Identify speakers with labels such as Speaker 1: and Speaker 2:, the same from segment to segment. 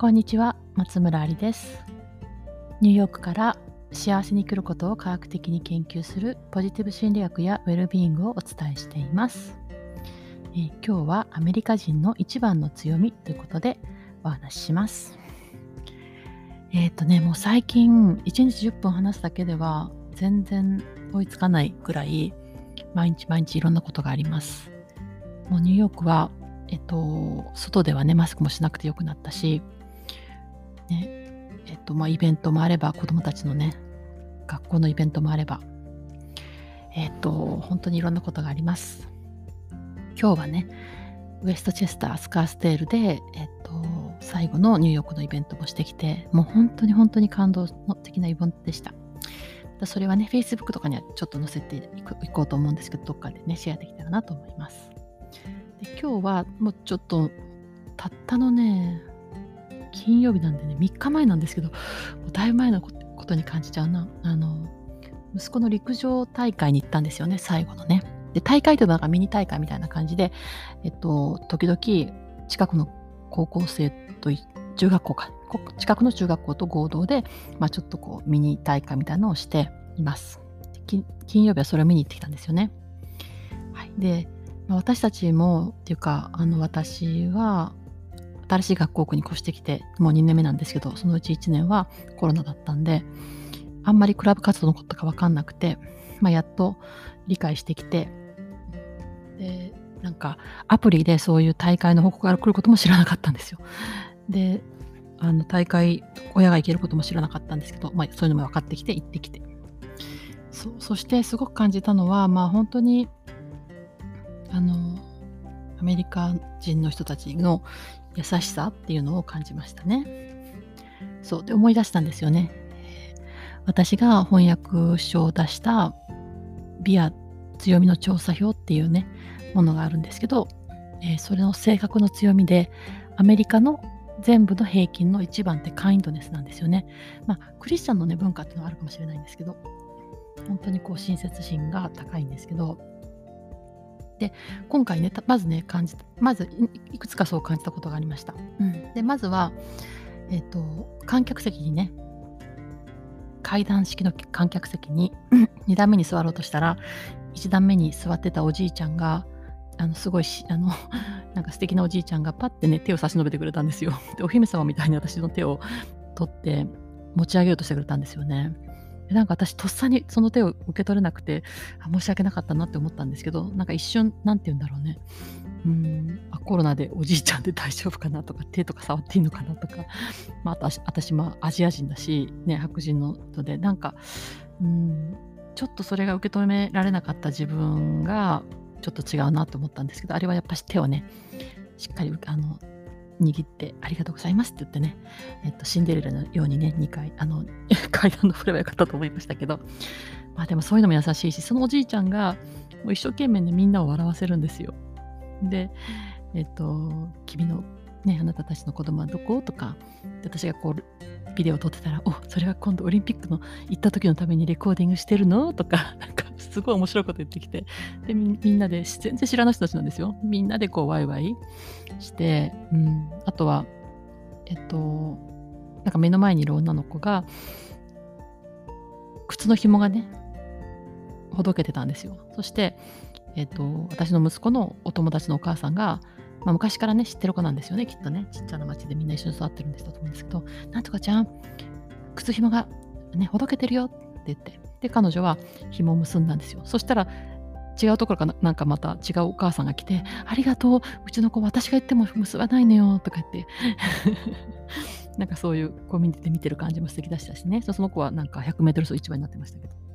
Speaker 1: こんにちは、松村ありです。ニューヨークから幸せに来ることを科学的に研究するポジティブ心理学やウェルビーイングをお伝えしています。えー今日はアメリカ人の一番の強みということでお話しします。えっ、とね、もう最近1日10分話すだけでは全然追いつかないくらい毎日毎日いろんなことがあります。もうニューヨークはえっと、外ではね、マスクもしなくてよくなったし、ね、えっと、まあ、イベントもあれば、子供たちのね、学校のイベントもあれば、えっと、本当にいろんなことがあります。今日はね、ウエストチェスター、スカーステールで、えっと、最後のニューヨークのイベントもしてきて、もう本当に本当に感動的なイベントでした。それはね、Facebook とかにはちょっと載せていくいこうと思うんですけど、どっかでね、シェアできたらなと思います。で今日はもうちょっとたったのね金曜日なんでね3日前なんですけどだいぶ前のことに感じちゃうな。あの息子の陸上大会に行ったんですよね最後のね。で大会というのはミニ大会みたいな感じでえっと時々近くの高校生と中学校か。近くの中学校と合同で、まあ、ちょっとこうミニ大会みたいなのをしています。金曜日はそれを見に行ってきたんですよね。はい。でま私たちもっていうかあの私は新しい学校区に越してきてもう2年目なんですけどそのうち1年はコロナだったんであんまりクラブ活動のことが分かんなくて、まあ、やっと理解してきてでなんかアプリでそういう大会の報告が来ることも知らなかったんですよ。であの大会親が行けることも知らなかったんですけど、まあ、そういうのも分かってきて行ってきて。そそしてすごく感じたのはまあ本当にあのアメリカ人の人たちの優しさっていうのを感じましたね。そうで思い出したんですよね。私が翻訳書を出したビア強みの調査表っていうねものがあるんですけど、えーそれの性格の強みでアメリカの全部の平均の一番ってカインドネスなんですよね。まあクリスチャンのね文化っていうのはあるかもしれないんですけど本当にこう親切心が高いんですけどで今回ねたまずね感じたまずいいくつかそう感じたことがありました。うん、でまずは、えっと観客席にね階段式の観客席に2段目に座ろうとしたら1段目に座ってたおじいちゃんがあのすごいしあの なんか素敵なおじいちゃんがパッてね手を差し伸べてくれたんですよ。でお姫様みたいに私の手を取って持ち上げようとしてくれたんですよね。なんか私とっさにその手を受け取れなくて申し訳なかったなって思ったんですけどなんか一瞬なんて言うんだろうね。うんあコロナでおじいちゃんで大丈夫かなとか手とか触っていいのかなとか、まあ、あと私私もアジア人だし、ね、白人の人でなんかうんちょっとそれが受け止められなかった自分がちょっと違うなと思ったんですけどあれはやっぱし手をねしっかりあの握ってありがとうございますって言ってね、えっと、シンデレラのようにね2回あの 階段登ればよかったと思いましたけどまあでもそういうのも優しいしそのおじいちゃんが一生懸命ねみんなを笑わせるんですよ。でえっと君のねあなたたちの子供はどことか私がこうビデオ撮ってたら「おそれは今度オリンピックの行った時のためにレコーディングしてるの?」とか なんかすごい面白いこと言ってきて。でみんなで全然知らない人たちなんですよ。みんなでこうワイワイして、うん、あとはえっとなんか目の前にいる女の子が靴の紐がねほどけてたんですよ。そして、えっと私の息子のお友達のお母さんがまあ、昔からね知ってる子なんですよねきっとね。ちっちゃな町でみんな一緒に育ってるんですと思うんですけど。なんとかちゃん靴紐がねほどけてるよって言って。で彼女は紐を結んだんですよ。そしたら違うところからなんかまた違うお母さんが来て「ありがとううちの子私が言っても結ばないのよ」とか言って。なんかそういうコミュニティで見てる感じも素敵でしたしね。その子はなんか 100m 走一番になってましたけど。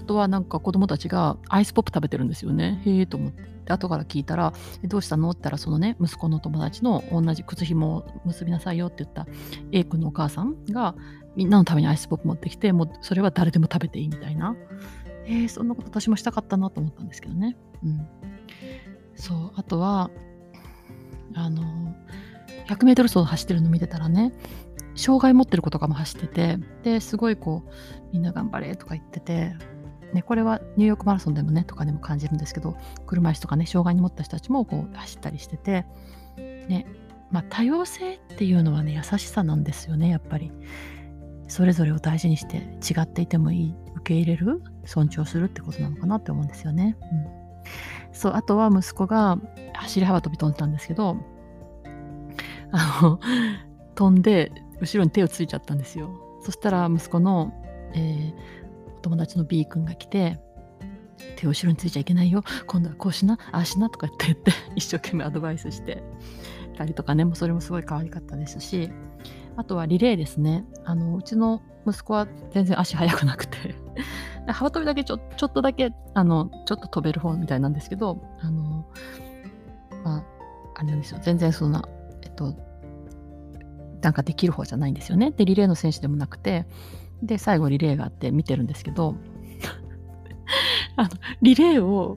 Speaker 1: あとはなんか子供たちがアイスポップ食べてるんですよね。へえと思って。で後から聞いたら、どうしたの？って言ったら、そのね、息子の友達の同じ靴紐を結びなさいよって言った A 君のお母さんが、みんなのためにアイスポップ持ってきて、もうそれは誰でも食べていいみたいな。えー、そんなこと私もしたかったなと思ったんですけどね。うん。そう、あとは、あの、100メートル走走ってるの見てたらね、障害持ってる子とかも走ってて、ですごいこう、みんな頑張れとか言ってて、ね、これはニューヨークマラソンでもね、とかでも感じるんですけど、車椅子とかね、障害に持った人たちもこう走ったりしてて、ね、まあ、多様性っていうのはね優しさなんですよねやっぱり。それぞれを大事にして違っていてもいい受け入れる尊重するってことなのかなって思うんですよね、うん、そうあとは息子が走り幅跳び飛んでたんですけどあの飛んで後ろに手をついちゃったんですよ。そしたら息子の、えー、お友達の B 君が来て手を後ろについちゃいけないよ。今度はこうしなああしなとかって言って一生懸命アドバイスしてたりとかねもうそれもすごい可愛かったですしあとはリレーですね。あのうちの息子は全然足速くなくて幅跳びだけちょちょっとだけあのちょっと飛べる方みたいなんですけどあのまああれなんですよ。全然そんなえっとなんかできる方じゃないんですよねでリレーの選手でもなくてで最後リレーがあって見てるんですけど あのリレーを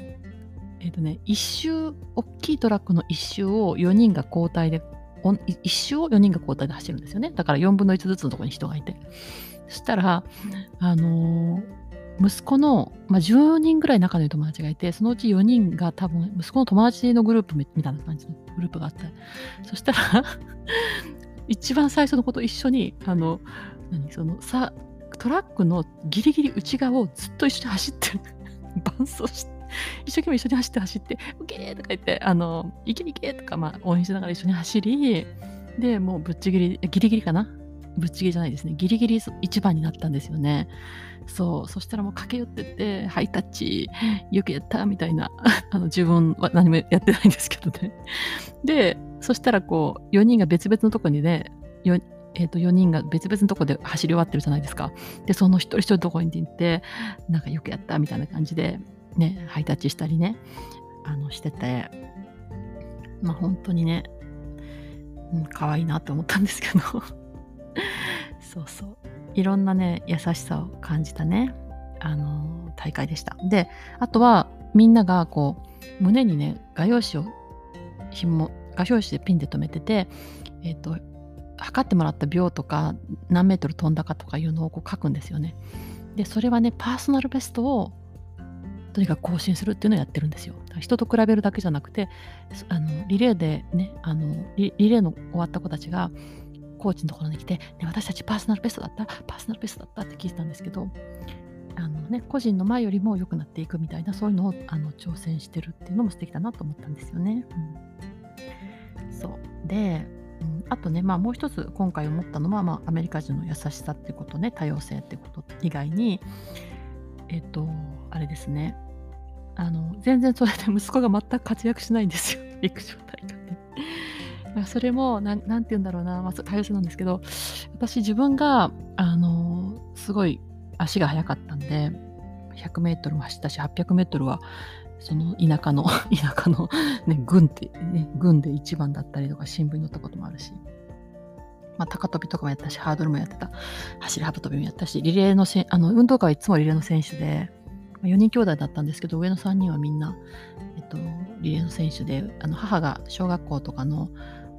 Speaker 1: えっ、ー、とね、一周、大きいトラックの一周を4人が交代で、一周を4人が交代で走るんですよね。だから4分の1ずつのとこに人がいて。そしたら、あのー、息子の、まあ、10人ぐらい仲のいい友達がいて、そのうち4人が多分、息子の友達のグループみたいな感じのグループがあって、そしたら一番最初のこと一緒に、あの、何、その、さ、トラックのギリギリ内側をずっと一緒に走ってる。伴走して。一生懸命一緒に走って走って、オッケーとか言って、あの、いけいけとか、まあ、応援しながら一緒に走り、で、もうぶっちぎり、ギリギリかな？ぶっちぎりじゃないですね。ギリギリ一番になったんですよね。そう。そしたらもう駆け寄ってって、ハイタッチ、よくやったみたいな。あの、自分は何もやってないんですけどね。で、そしたらこう、4人が別々のとこにね、えー、と4人が別々のとこで走り終わってるじゃないですか。で、その一人一人のとこに行って、なんかよくやったみたいな感じで、ね、ハイタッチしたりね、あの、してて、まあ本当にね、うん、可愛いなって思ったんですけど そうそう。いろんなね、優しさを感じたね、あの、大会でした。で、あとは、みんながこう、胸にね、画用紙を、紐、画用紙でピンで留めてて、え、ー、と、測ってもらった秒とか何メートル飛んだかとかいうのをこう書くんですよね。でそれはねパーソナルベストをとにかく更新するっていうのをやってるんですよ。人と比べるだけじゃなくて、あのリレーでねあのリ、リレーの終わった子たちが、コーチのところに来て、ね、私たちパーソナルベストだった？パーソナルベストだった？って聞いてたんですけど、あのね、個人の前よりも良くなっていくみたいな、そういうのをあの挑戦してるっていうのも素敵だなと思ったんですよね。うん、そう。で、うん、あとね、まあ、もう一つ今回思ったのは、まあ、アメリカ人の優しさってことね、多様性ってこと以外に、えっと、あれですね、あの全然それで息子が全く活躍しないんですよ。陸上大会で。それも何て言うんだろうな、まあ、多様性なんですけど私自分があのすごい足が速かったんで 100m も走ったし 800m はその田舎の 田舎の、ね、軍って、ね、軍で一番だったりとか新聞に載ったこともあるし、まあ、高跳びとかもやったしハードルもやってた。走り幅跳びもやったしリレーのせあの運動会はいつもリレーの選手で4人兄弟だったんですけど、上の3人はみんな、えっと、リレーの選手で、あの母が小学校とかの、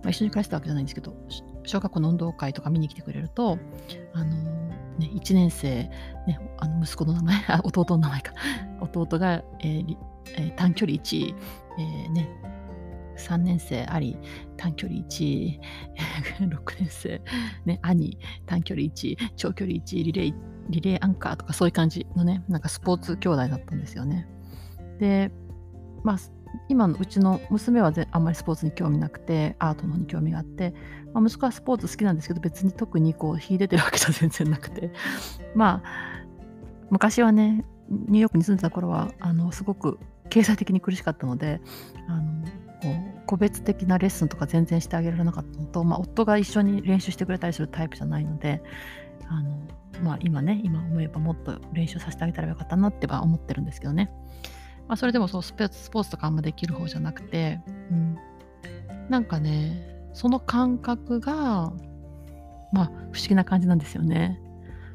Speaker 1: まあ、一緒に暮らしてたわけじゃないんですけど、小学校の運動会とか見に来てくれると、あのね、1年生、ね、あの息子の名前、あ弟の名前か、弟が、えーえー、短距離1位、えー、ね、3年生あり、短距離1位、6年生、ね、兄、短距離1位、長距離1位、リレーリレーアンカーとかそういう感じのね、なんかスポーツ兄弟だったんですよね。で、まあ、今のうちの娘はあんまりスポーツに興味なくて、アートのに興味があって、まあ、息子はスポーツ好きなんですけど、別に特にこう、秀でてるわけじゃ全然なくて、まあ、昔はね、ニューヨークに住んでた頃は、あの、すごく経済的に苦しかったので、あの、こう個別的なレッスンとか全然してあげられなかったのと、まあ、夫が一緒に練習してくれたりするタイプじゃないので、あのまあ、今ね、今思えばもっと練習させてあげたらよかったなっては思ってるんですけどね。まあ、それでもそうスポーツスポーツとかあんまできる方じゃなくて、うん、なんかね、その感覚が、まあ、不思議な感じなんですよね。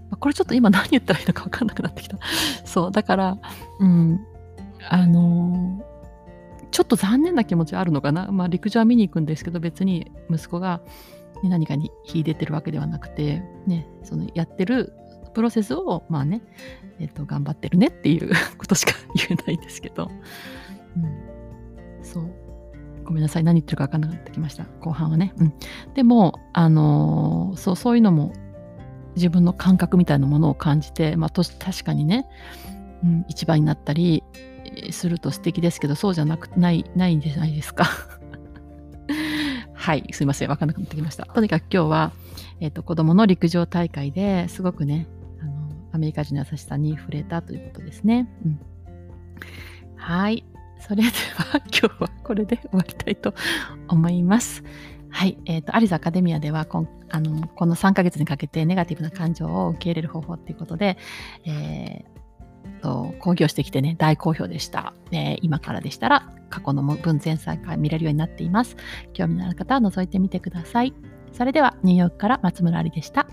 Speaker 1: ま、これちょっと今何言ったらいいのか分かんなくなってきた。そう、だから、うん、あのー、ちょっと残念な気持ちあるのかな。まあ、陸上は見に行くんですけど、別に息子が、何かに秀でてるわけではなくて、ね、そのやってるプロセスを、まあね、えっ、ー、と、頑張ってるねっていう ことしか言えないんですけど、うん、そう。ごめんなさい。何言ってるか分からなくなってきました。後半はね。うん。でも、あのー、そう、そういうのも自分の感覚みたいなものを感じて、まあ、確かにね、うん、一番になったりすると素敵ですけど、そうじゃなくないないんじゃないですか。はい、すいません。分からなくなってきました。とにかく今日は、えっ、ー、と、子供の陸上大会ですごくね、アメリカ人の優しさに触れたということですね。うん。はい。それでは今日はこれで終わりたいと思います。はい。えっ、ー、と、アリスアカデミアではこんあのこの3ヶ月にかけてネガティブな感情を受け入れる方法っていうことで、えー、と講義をしてきてね、大好評でした。えー、今からでしたら過去の文前菜から見れるようになっています。興味のある方は覗いてみてください。それではニューヨークから松村ありでした。